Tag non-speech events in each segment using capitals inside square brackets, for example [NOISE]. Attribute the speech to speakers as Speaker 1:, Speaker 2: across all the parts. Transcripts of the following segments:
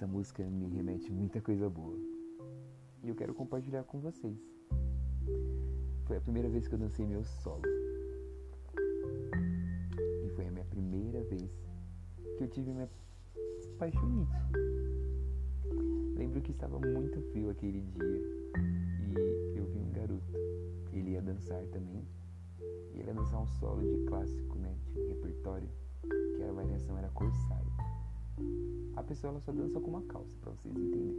Speaker 1: Essa música me remete muita coisa boa. E eu quero compartilhar com vocês. Foi a primeira vez que eu dancei meu solo. E foi a minha primeira vez que eu tive minha paixonite. Lembro que estava muito frio aquele dia e eu vi um garoto. Ele ia dançar também. E ele ia dançar um solo de clássico, né? De repertório, que a variação era corsário. Pessoa ela só dança com uma calça, para vocês entenderem.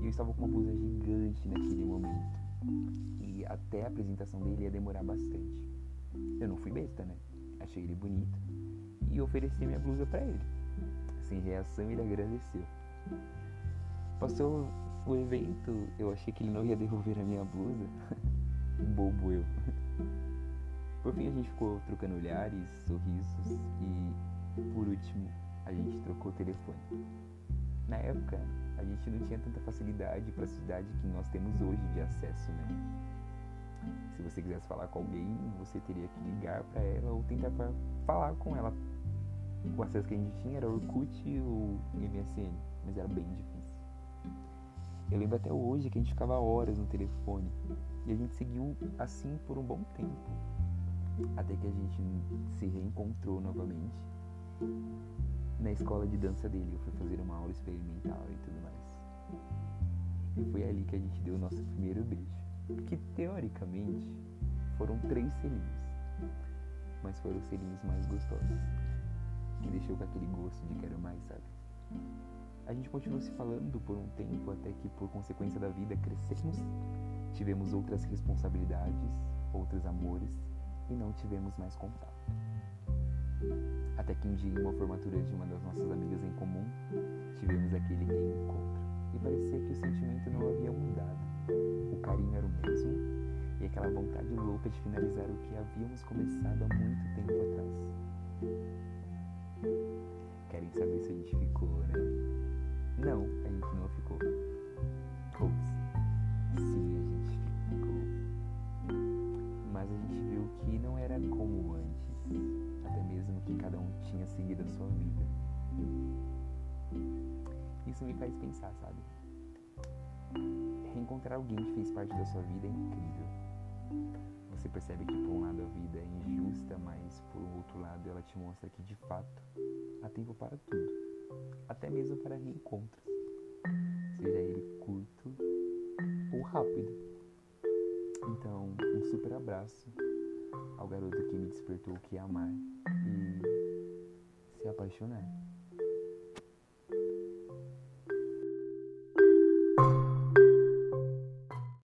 Speaker 1: E eu estava com uma blusa gigante naquele momento. E até a apresentação dele ia demorar bastante. Eu não fui besta, né? Achei ele bonito e ofereci minha blusa para ele. Sem reação, ele agradeceu. Passou o evento, eu achei que ele não ia devolver a minha blusa. [LAUGHS] Bobo eu. Por fim, a gente ficou trocando olhares, sorrisos e, por último, a gente trocou o telefone. Na época, a gente não tinha tanta facilidade para a cidade que nós temos hoje de acesso, né? Se você quisesse falar com alguém, você teria que ligar para ela ou tentar falar com ela. O acesso que a gente tinha era Orkut ou MSN, mas era bem difícil. Eu lembro até hoje que a gente ficava horas no telefone e a gente seguiu assim por um bom tempo, até que a gente se reencontrou novamente na escola de dança dele. Eu fui fazer uma aula experimental e tudo mais. E foi ali que a gente deu o nosso primeiro beijo. Que teoricamente foram três selinhos, mas foram os selinhos mais gostosos. Que deixou com aquele gosto de quero mais, sabe? A gente continuou se falando por um tempo até que, por consequência da vida, crescemos, tivemos outras responsabilidades, outros amores e não tivemos mais contato. Até que um dia, em uma formatura de uma das nossas amigas em comum, tivemos aquele reencontro. E parecia que o sentimento não havia mudado. O carinho era o mesmo e aquela vontade louca de finalizar o que havíamos começado há muito tempo atrás. Isso me faz pensar, sabe? Reencontrar alguém que fez parte da sua vida é incrível. Você percebe que por um lado a vida é injusta, mas por outro lado ela te mostra que de fato há tempo para tudo, até mesmo para reencontros, seja ele curto ou rápido. Então, um super abraço ao garoto que me despertou o que é amar e se apaixonar.